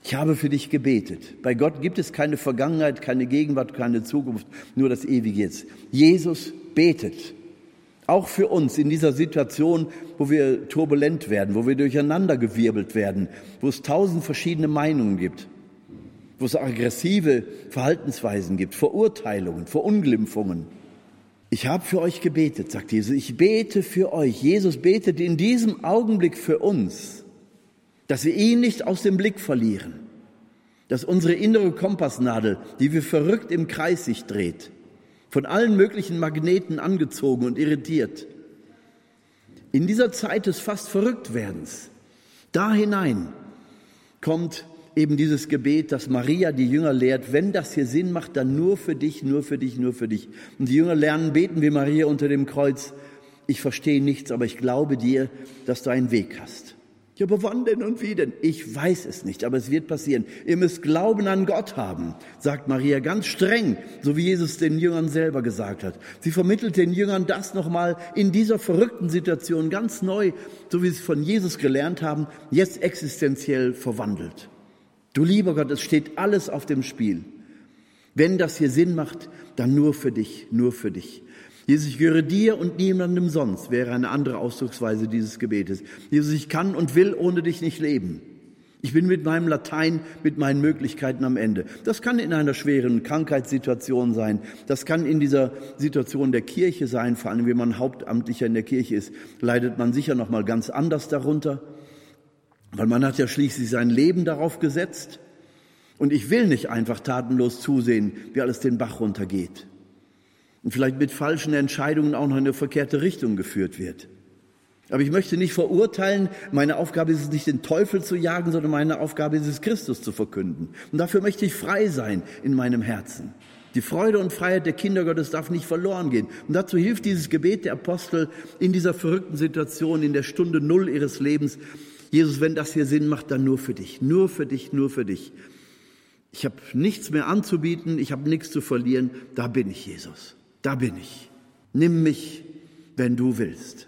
Ich habe für dich gebetet. Bei Gott gibt es keine Vergangenheit, keine Gegenwart, keine Zukunft, nur das ewige Jetzt. Jesus betet. Auch für uns in dieser Situation, wo wir turbulent werden, wo wir durcheinandergewirbelt werden, wo es tausend verschiedene Meinungen gibt, wo es aggressive Verhaltensweisen gibt, Verurteilungen, Verunglimpfungen. Ich habe für euch gebetet, sagt Jesus. Ich bete für euch. Jesus betet in diesem Augenblick für uns dass wir ihn nicht aus dem Blick verlieren, dass unsere innere Kompassnadel, die wir verrückt im Kreis sich dreht, von allen möglichen Magneten angezogen und irritiert. In dieser Zeit des fast Verrücktwerdens, da hinein kommt eben dieses Gebet, das Maria die Jünger lehrt, wenn das hier Sinn macht, dann nur für dich, nur für dich, nur für dich. Und die Jünger lernen beten wie Maria unter dem Kreuz. Ich verstehe nichts, aber ich glaube dir, dass du einen Weg hast. Ja, aber wann denn und wie denn? Ich weiß es nicht, aber es wird passieren. Ihr müsst Glauben an Gott haben, sagt Maria ganz streng, so wie Jesus den Jüngern selber gesagt hat. Sie vermittelt den Jüngern das nochmal in dieser verrückten Situation ganz neu, so wie sie es von Jesus gelernt haben, jetzt existenziell verwandelt. Du lieber Gott, es steht alles auf dem Spiel. Wenn das hier Sinn macht, dann nur für dich, nur für dich. Jesus, ich gehöre dir und niemandem sonst, wäre eine andere Ausdrucksweise dieses Gebetes. Jesus, ich kann und will ohne dich nicht leben. Ich bin mit meinem Latein, mit meinen Möglichkeiten am Ende. Das kann in einer schweren Krankheitssituation sein. Das kann in dieser Situation der Kirche sein. Vor allem, wenn man Hauptamtlicher in der Kirche ist, leidet man sicher noch mal ganz anders darunter. Weil man hat ja schließlich sein Leben darauf gesetzt. Und ich will nicht einfach tatenlos zusehen, wie alles den Bach runtergeht. Und vielleicht mit falschen Entscheidungen auch noch in eine verkehrte Richtung geführt wird. Aber ich möchte nicht verurteilen. Meine Aufgabe ist es nicht, den Teufel zu jagen, sondern meine Aufgabe ist es, Christus zu verkünden. Und dafür möchte ich frei sein in meinem Herzen. Die Freude und Freiheit der Kinder Gottes darf nicht verloren gehen. Und dazu hilft dieses Gebet der Apostel in dieser verrückten Situation, in der Stunde Null ihres Lebens, Jesus, wenn das hier Sinn macht, dann nur für dich, nur für dich, nur für dich. Ich habe nichts mehr anzubieten, ich habe nichts zu verlieren, da bin ich, Jesus, da bin ich. Nimm mich, wenn du willst.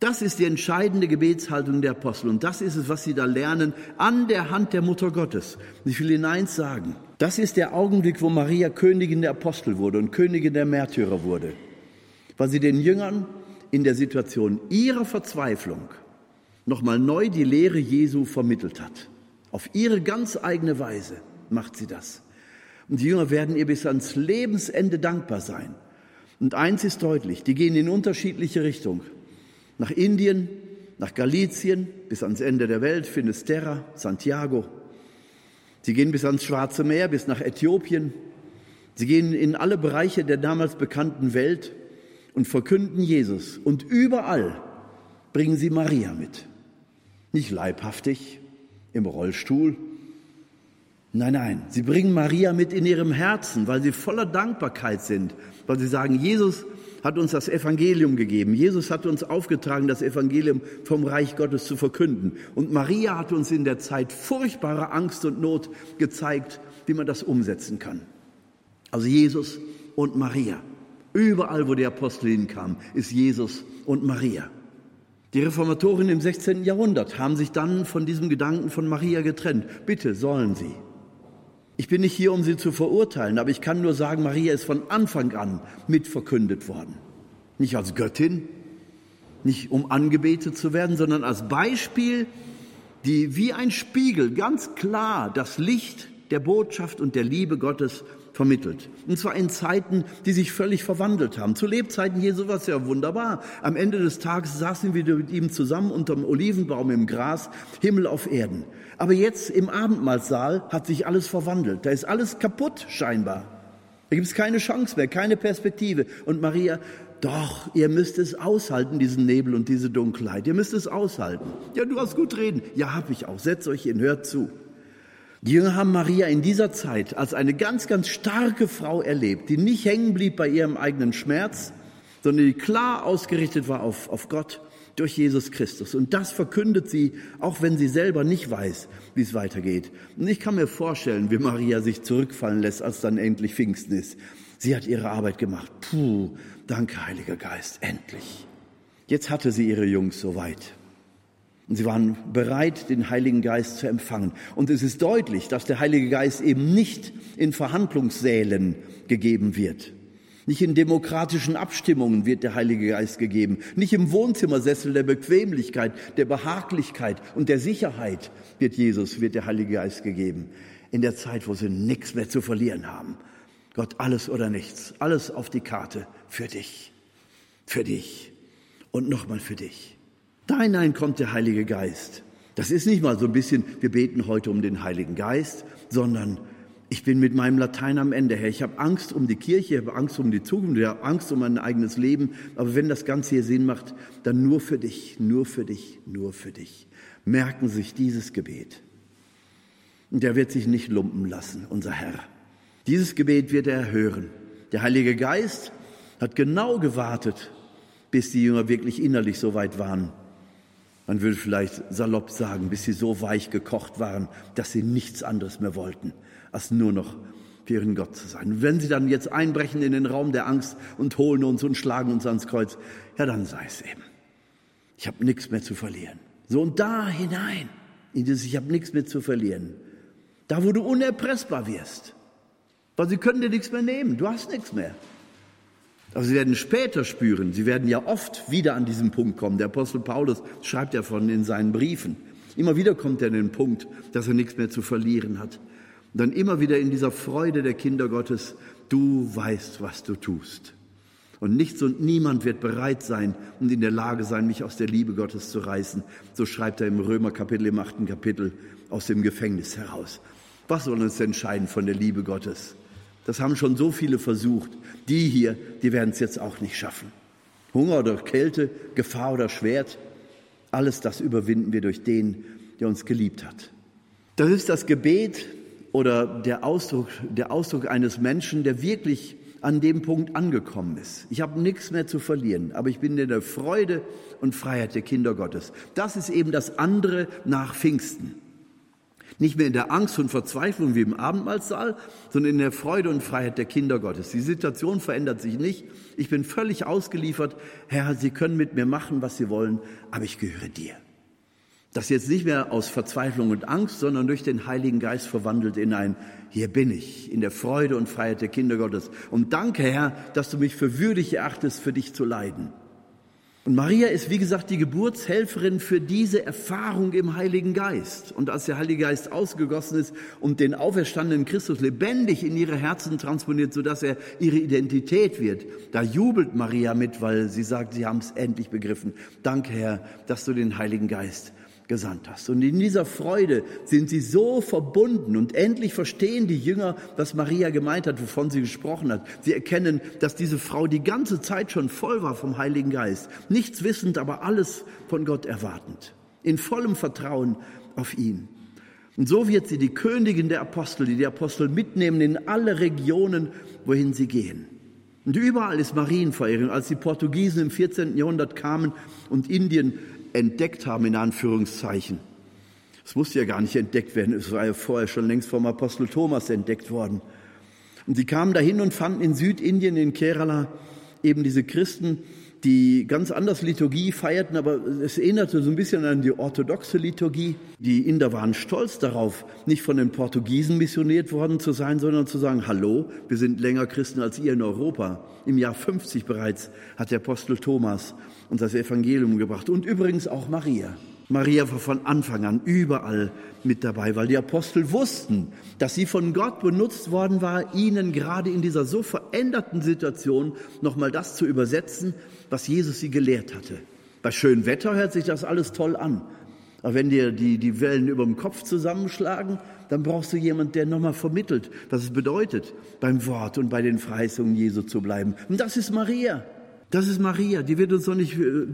Das ist die entscheidende Gebetshaltung der Apostel und das ist es, was sie da lernen an der Hand der Mutter Gottes. Ich will Ihnen eins sagen. Das ist der Augenblick, wo Maria Königin der Apostel wurde und Königin der Märtyrer wurde, weil sie den Jüngern in der Situation ihrer Verzweiflung nochmal neu die Lehre Jesu vermittelt hat. Auf ihre ganz eigene Weise macht sie das. Und die Jünger werden ihr bis ans Lebensende dankbar sein. Und eins ist deutlich, die gehen in unterschiedliche Richtungen. Nach Indien, nach Galizien, bis ans Ende der Welt, Finisterra, Santiago. Sie gehen bis ans Schwarze Meer, bis nach Äthiopien. Sie gehen in alle Bereiche der damals bekannten Welt und verkünden Jesus. Und überall bringen sie Maria mit. Nicht leibhaftig im Rollstuhl. Nein, nein, sie bringen Maria mit in ihrem Herzen, weil sie voller Dankbarkeit sind, weil sie sagen, Jesus hat uns das Evangelium gegeben. Jesus hat uns aufgetragen, das Evangelium vom Reich Gottes zu verkünden. Und Maria hat uns in der Zeit furchtbarer Angst und Not gezeigt, wie man das umsetzen kann. Also Jesus und Maria. Überall, wo die Apostel hinkamen, ist Jesus und Maria. Die Reformatoren im 16. Jahrhundert haben sich dann von diesem Gedanken von Maria getrennt. Bitte sollen sie. Ich bin nicht hier, um sie zu verurteilen, aber ich kann nur sagen, Maria ist von Anfang an mitverkündet worden. Nicht als Göttin, nicht um angebetet zu werden, sondern als Beispiel, die wie ein Spiegel ganz klar das Licht der Botschaft und der Liebe Gottes vermittelt. Und zwar in Zeiten, die sich völlig verwandelt haben. Zu Lebzeiten Jesu war es ja wunderbar. Am Ende des Tages saßen wir mit ihm zusammen unterm Olivenbaum im Gras, Himmel auf Erden. Aber jetzt im Abendmahlsaal hat sich alles verwandelt. Da ist alles kaputt scheinbar. Da gibt es keine Chance mehr, keine Perspektive. Und Maria, doch, ihr müsst es aushalten, diesen Nebel und diese Dunkelheit. Ihr müsst es aushalten. Ja, du hast gut reden. Ja, hab ich auch. Setzt euch hin, hört zu. Die Jünger haben Maria in dieser Zeit als eine ganz, ganz starke Frau erlebt, die nicht hängen blieb bei ihrem eigenen Schmerz, sondern die klar ausgerichtet war auf, auf Gott durch Jesus Christus. Und das verkündet sie, auch wenn sie selber nicht weiß, wie es weitergeht. Und ich kann mir vorstellen, wie Maria sich zurückfallen lässt, als dann endlich Pfingsten ist. Sie hat ihre Arbeit gemacht. Puh, danke, Heiliger Geist, endlich. Jetzt hatte sie ihre Jungs soweit. Und sie waren bereit, den Heiligen Geist zu empfangen. Und es ist deutlich, dass der Heilige Geist eben nicht in Verhandlungssälen gegeben wird. Nicht in demokratischen Abstimmungen wird der Heilige Geist gegeben. Nicht im Wohnzimmersessel der Bequemlichkeit, der Behaglichkeit und der Sicherheit wird Jesus, wird der Heilige Geist gegeben. In der Zeit, wo sie nichts mehr zu verlieren haben. Gott, alles oder nichts. Alles auf die Karte für dich. Für dich. Und nochmal für dich. Da hinein kommt der Heilige Geist. Das ist nicht mal so ein bisschen, wir beten heute um den Heiligen Geist, sondern ich bin mit meinem Latein am Ende, Herr. Ich habe Angst um die Kirche, ich habe Angst um die Zukunft, ich habe Angst um mein eigenes Leben. Aber wenn das Ganze hier Sinn macht, dann nur für dich, nur für dich, nur für dich. Merken Sie sich dieses Gebet. Und der wird sich nicht lumpen lassen, unser Herr. Dieses Gebet wird er hören. Der Heilige Geist hat genau gewartet, bis die Jünger wirklich innerlich so weit waren. Man würde vielleicht salopp sagen, bis sie so weich gekocht waren, dass sie nichts anderes mehr wollten als nur noch für ihren Gott zu sein. Und wenn sie dann jetzt einbrechen in den Raum der Angst und holen uns und schlagen uns ans Kreuz, ja, dann sei es eben. Ich habe nichts mehr zu verlieren. So und da hinein, in dieses Ich habe nichts mehr zu verlieren. Da, wo du unerpressbar wirst. Weil sie können dir nichts mehr nehmen. Du hast nichts mehr. Aber sie werden später spüren, sie werden ja oft wieder an diesen Punkt kommen. Der Apostel Paulus schreibt ja von in seinen Briefen. Immer wieder kommt er an den Punkt, dass er nichts mehr zu verlieren hat. Und dann immer wieder in dieser Freude der Kinder Gottes, du weißt, was du tust. Und nichts und niemand wird bereit sein und in der Lage sein, mich aus der Liebe Gottes zu reißen. So schreibt er im Römer Kapitel, im achten Kapitel aus dem Gefängnis heraus. Was soll uns entscheiden von der Liebe Gottes? Das haben schon so viele versucht. Die hier, die werden es jetzt auch nicht schaffen. Hunger oder Kälte, Gefahr oder Schwert, alles das überwinden wir durch den, der uns geliebt hat. Das ist das Gebet oder der Ausdruck, der Ausdruck eines Menschen, der wirklich an dem Punkt angekommen ist. Ich habe nichts mehr zu verlieren, aber ich bin in der Freude und Freiheit der Kinder Gottes. Das ist eben das andere nach Pfingsten. Nicht mehr in der Angst und Verzweiflung wie im Abendmahlsaal, sondern in der Freude und Freiheit der Kinder Gottes. Die Situation verändert sich nicht. Ich bin völlig ausgeliefert. Herr, Sie können mit mir machen, was Sie wollen, aber ich gehöre dir. Das jetzt nicht mehr aus Verzweiflung und Angst, sondern durch den Heiligen Geist verwandelt in ein Hier bin ich, in der Freude und Freiheit der Kinder Gottes. Und danke, Herr, dass du mich für würdig erachtest, für dich zu leiden. Und Maria ist, wie gesagt, die Geburtshelferin für diese Erfahrung im Heiligen Geist. Und als der Heilige Geist ausgegossen ist und den auferstandenen Christus lebendig in ihre Herzen transponiert, sodass er ihre Identität wird, da jubelt Maria mit, weil sie sagt, sie haben es endlich begriffen. Danke, Herr, dass du den Heiligen Geist gesandt hast. Und in dieser Freude sind sie so verbunden und endlich verstehen die Jünger, was Maria gemeint hat, wovon sie gesprochen hat. Sie erkennen, dass diese Frau die ganze Zeit schon voll war vom Heiligen Geist, nichts wissend, aber alles von Gott erwartend, in vollem Vertrauen auf ihn. Und so wird sie die Königin der Apostel, die die Apostel mitnehmen in alle Regionen, wohin sie gehen. Und überall ist Marienverehrung. Als die Portugiesen im 14. Jahrhundert kamen und Indien entdeckt haben, in Anführungszeichen. Es musste ja gar nicht entdeckt werden, es war ja vorher schon längst vom Apostel Thomas entdeckt worden. Und sie kamen dahin und fanden in Südindien, in Kerala, eben diese Christen, die ganz anders Liturgie feierten, aber es erinnerte so ein bisschen an die orthodoxe Liturgie. Die Inder waren stolz darauf, nicht von den Portugiesen missioniert worden zu sein, sondern zu sagen, hallo, wir sind länger Christen als ihr in Europa. Im Jahr 50 bereits hat der Apostel Thomas uns das Evangelium gebracht und übrigens auch Maria. Maria war von Anfang an überall mit dabei, weil die Apostel wussten, dass sie von Gott benutzt worden war, ihnen gerade in dieser so veränderten Situation nochmal das zu übersetzen, was Jesus sie gelehrt hatte. Bei schönem Wetter hört sich das alles toll an. Aber wenn dir die, die Wellen über dem Kopf zusammenschlagen, dann brauchst du jemanden, der nochmal vermittelt, was es bedeutet, beim Wort und bei den Verheißungen Jesu zu bleiben. Und das ist Maria. Das ist Maria. Die wird uns doch nicht äh,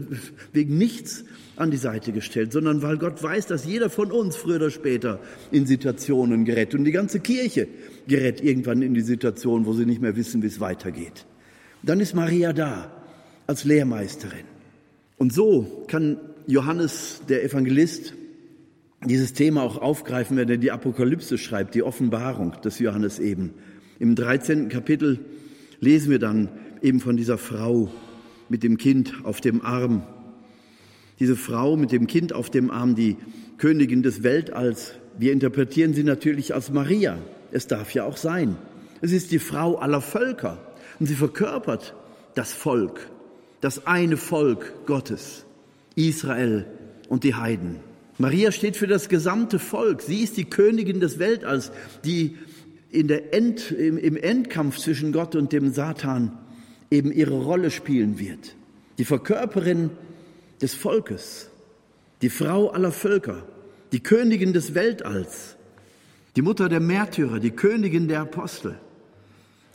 wegen nichts an die Seite gestellt, sondern weil Gott weiß, dass jeder von uns früher oder später in Situationen gerät. Und die ganze Kirche gerät irgendwann in die Situation, wo sie nicht mehr wissen, wie es weitergeht. Dann ist Maria da als Lehrmeisterin. Und so kann Johannes, der Evangelist, dieses Thema auch aufgreifen, wenn er die Apokalypse schreibt, die Offenbarung des Johannes eben. Im 13. Kapitel lesen wir dann eben von dieser Frau mit dem Kind auf dem Arm. Diese Frau mit dem Kind auf dem Arm, die Königin des Weltalls, wir interpretieren sie natürlich als Maria. Es darf ja auch sein. Es ist die Frau aller Völker und sie verkörpert das Volk, das eine Volk Gottes, Israel und die Heiden. Maria steht für das gesamte Volk. Sie ist die Königin des Weltalls, die in der End, im, im Endkampf zwischen Gott und dem Satan eben ihre Rolle spielen wird. Die Verkörperin des Volkes, die Frau aller Völker, die Königin des Weltalls, die Mutter der Märtyrer, die Königin der Apostel.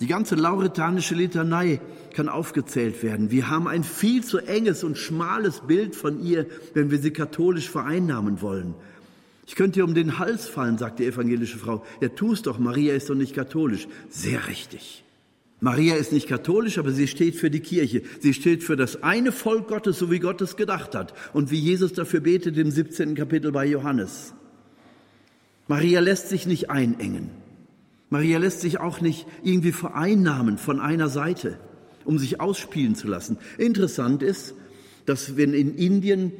Die ganze lauretanische Litanei kann aufgezählt werden. Wir haben ein viel zu enges und schmales Bild von ihr, wenn wir sie katholisch vereinnahmen wollen. Ich könnte ihr um den Hals fallen, sagt die evangelische Frau. Ja, tu es doch, Maria ist doch nicht katholisch. Sehr richtig. Maria ist nicht katholisch, aber sie steht für die Kirche. Sie steht für das eine Volk Gottes, so wie Gott es gedacht hat und wie Jesus dafür betet im 17. Kapitel bei Johannes. Maria lässt sich nicht einengen. Maria lässt sich auch nicht irgendwie vereinnahmen von einer Seite, um sich ausspielen zu lassen. Interessant ist, dass wenn in Indien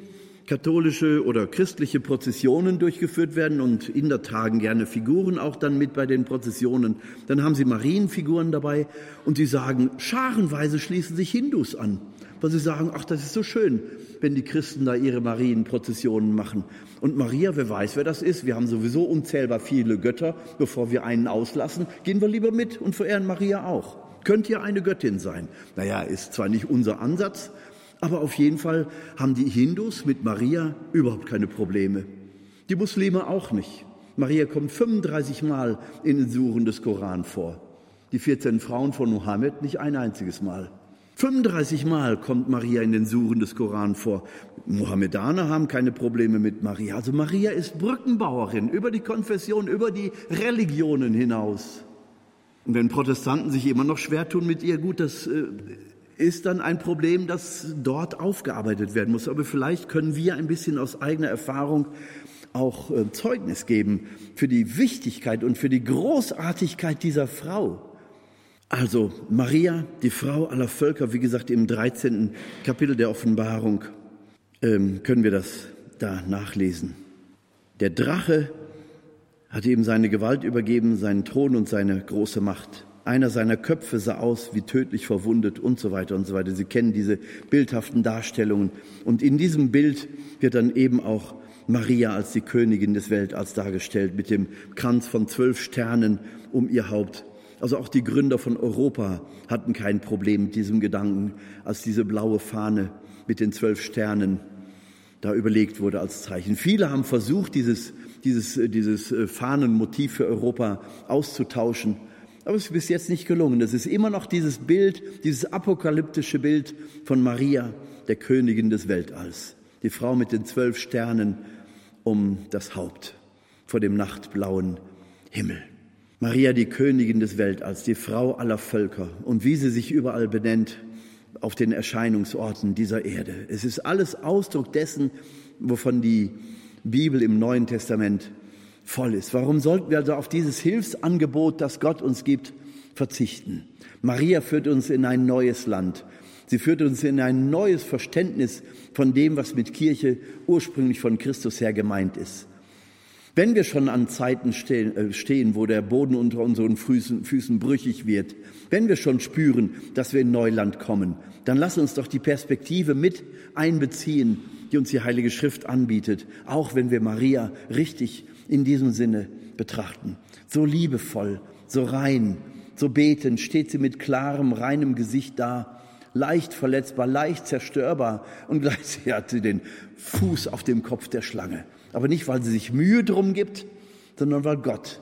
katholische oder christliche Prozessionen durchgeführt werden und Inder tragen gerne Figuren auch dann mit bei den Prozessionen. Dann haben sie Marienfiguren dabei und sie sagen, scharenweise schließen sich Hindus an, weil sie sagen, ach, das ist so schön, wenn die Christen da ihre Marienprozessionen machen. Und Maria, wer weiß, wer das ist, wir haben sowieso unzählbar viele Götter, bevor wir einen auslassen, gehen wir lieber mit und verehren Maria auch. Könnte ja eine Göttin sein. Naja, ist zwar nicht unser Ansatz, aber auf jeden Fall haben die Hindus mit Maria überhaupt keine Probleme. Die Muslime auch nicht. Maria kommt 35 Mal in den Suren des Koran vor. Die 14 Frauen von Mohammed nicht ein einziges Mal. 35 Mal kommt Maria in den Suren des Koran vor. Mohammedaner haben keine Probleme mit Maria. Also Maria ist Brückenbauerin über die Konfession, über die Religionen hinaus. Und wenn Protestanten sich immer noch schwer tun mit ihr, gut, das äh, ist dann ein Problem, das dort aufgearbeitet werden muss. Aber vielleicht können wir ein bisschen aus eigener Erfahrung auch äh, Zeugnis geben für die Wichtigkeit und für die Großartigkeit dieser Frau. Also Maria, die Frau aller Völker, wie gesagt im 13. Kapitel der Offenbarung ähm, können wir das da nachlesen. Der Drache hat ihm seine Gewalt übergeben, seinen Thron und seine große Macht. Einer seiner Köpfe sah aus wie tödlich verwundet und so weiter und so weiter. Sie kennen diese bildhaften Darstellungen. Und in diesem Bild wird dann eben auch Maria als die Königin des Weltalls dargestellt, mit dem Kranz von zwölf Sternen um ihr Haupt. Also auch die Gründer von Europa hatten kein Problem mit diesem Gedanken, als diese blaue Fahne mit den zwölf Sternen da überlegt wurde als Zeichen. Viele haben versucht, dieses, dieses, dieses Fahnenmotiv für Europa auszutauschen. Aber es ist bis jetzt nicht gelungen. Es ist immer noch dieses Bild, dieses apokalyptische Bild von Maria, der Königin des Weltalls. Die Frau mit den zwölf Sternen um das Haupt vor dem nachtblauen Himmel. Maria, die Königin des Weltalls, die Frau aller Völker und wie sie sich überall benennt auf den Erscheinungsorten dieser Erde. Es ist alles Ausdruck dessen, wovon die Bibel im Neuen Testament voll ist. Warum sollten wir also auf dieses Hilfsangebot, das Gott uns gibt, verzichten? Maria führt uns in ein neues Land. Sie führt uns in ein neues Verständnis von dem, was mit Kirche ursprünglich von Christus her gemeint ist. Wenn wir schon an Zeiten stehen, äh, stehen, wo der Boden unter unseren Füßen, Füßen brüchig wird, wenn wir schon spüren, dass wir in Neuland kommen, dann lass uns doch die Perspektive mit einbeziehen, die uns die Heilige Schrift anbietet, auch wenn wir Maria richtig in diesem Sinne betrachten. So liebevoll, so rein, so betend steht sie mit klarem, reinem Gesicht da, leicht verletzbar, leicht zerstörbar und gleichzeitig hat sie den Fuß auf dem Kopf der Schlange. Aber nicht, weil sie sich Mühe drum gibt, sondern weil Gott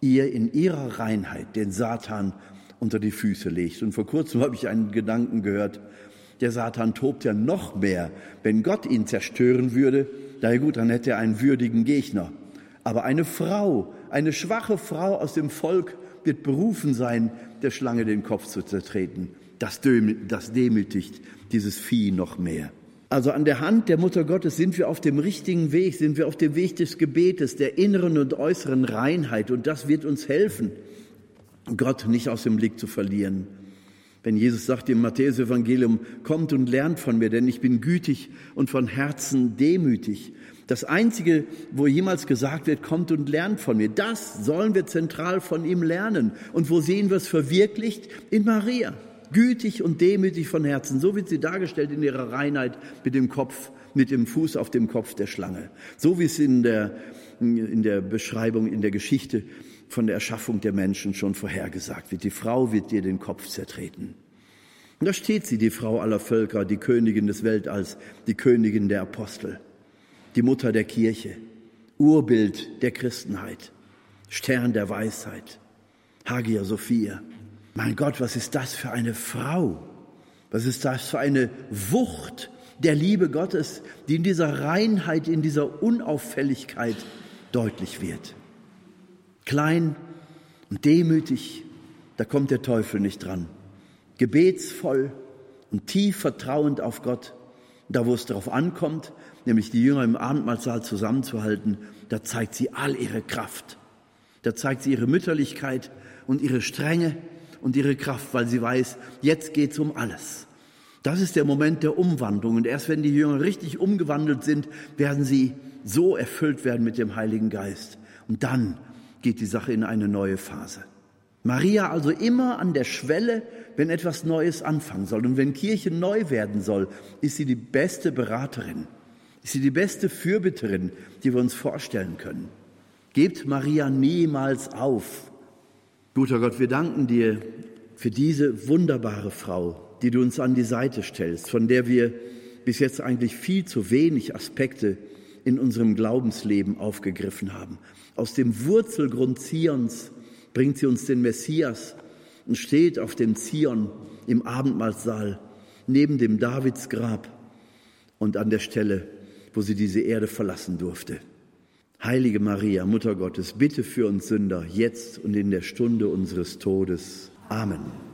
ihr in ihrer Reinheit den Satan unter die Füße legt. Und vor kurzem habe ich einen Gedanken gehört, der Satan tobt ja noch mehr. Wenn Gott ihn zerstören würde, na ja gut, dann hätte er einen würdigen Gegner. Aber eine Frau, eine schwache Frau aus dem Volk wird berufen sein, der Schlange den Kopf zu zertreten. Das, das demütigt dieses Vieh noch mehr. Also an der Hand der Mutter Gottes sind wir auf dem richtigen Weg, sind wir auf dem Weg des Gebetes, der inneren und äußeren Reinheit. Und das wird uns helfen, Gott nicht aus dem Blick zu verlieren. Wenn Jesus sagt im Matthäus-Evangelium, kommt und lernt von mir, denn ich bin gütig und von Herzen demütig. Das Einzige, wo jemals gesagt wird, kommt und lernt von mir, das sollen wir zentral von ihm lernen. Und wo sehen wir es verwirklicht? In Maria. Gütig und demütig von Herzen. So wird sie dargestellt in ihrer Reinheit mit dem Kopf, mit dem Fuß auf dem Kopf der Schlange. So wie es in der, in der Beschreibung, in der Geschichte von der Erschaffung der Menschen schon vorhergesagt wird. Die Frau wird dir den Kopf zertreten. Und da steht sie, die Frau aller Völker, die Königin des Weltalls, die Königin der Apostel die Mutter der Kirche, Urbild der Christenheit. Stern der Weisheit, Hagia Sophia. Mein Gott, was ist das für eine Frau? Was ist das für eine Wucht der Liebe Gottes, die in dieser Reinheit, in dieser Unauffälligkeit deutlich wird? Klein und demütig, da kommt der Teufel nicht dran. Gebetsvoll und tief vertrauend auf Gott, da wo es darauf ankommt, nämlich die Jünger im Abendmahlsaal zusammenzuhalten, da zeigt sie all ihre Kraft. Da zeigt sie ihre Mütterlichkeit und ihre Strenge und ihre Kraft, weil sie weiß, jetzt geht's um alles. Das ist der Moment der Umwandlung. Und erst wenn die Jünger richtig umgewandelt sind, werden sie so erfüllt werden mit dem Heiligen Geist. Und dann geht die Sache in eine neue Phase. Maria also immer an der Schwelle, wenn etwas Neues anfangen soll. Und wenn Kirche neu werden soll, ist sie die beste Beraterin, ist sie die beste Fürbitterin, die wir uns vorstellen können. Gebt Maria niemals auf. Guter Gott, wir danken dir für diese wunderbare Frau, die du uns an die Seite stellst, von der wir bis jetzt eigentlich viel zu wenig Aspekte in unserem Glaubensleben aufgegriffen haben. Aus dem Wurzelgrund Zions bringt sie uns den Messias und steht auf dem Zion im Abendmahlsaal neben dem Davidsgrab und an der Stelle, wo sie diese Erde verlassen durfte. Heilige Maria, Mutter Gottes, bitte für uns Sünder, jetzt und in der Stunde unseres Todes. Amen.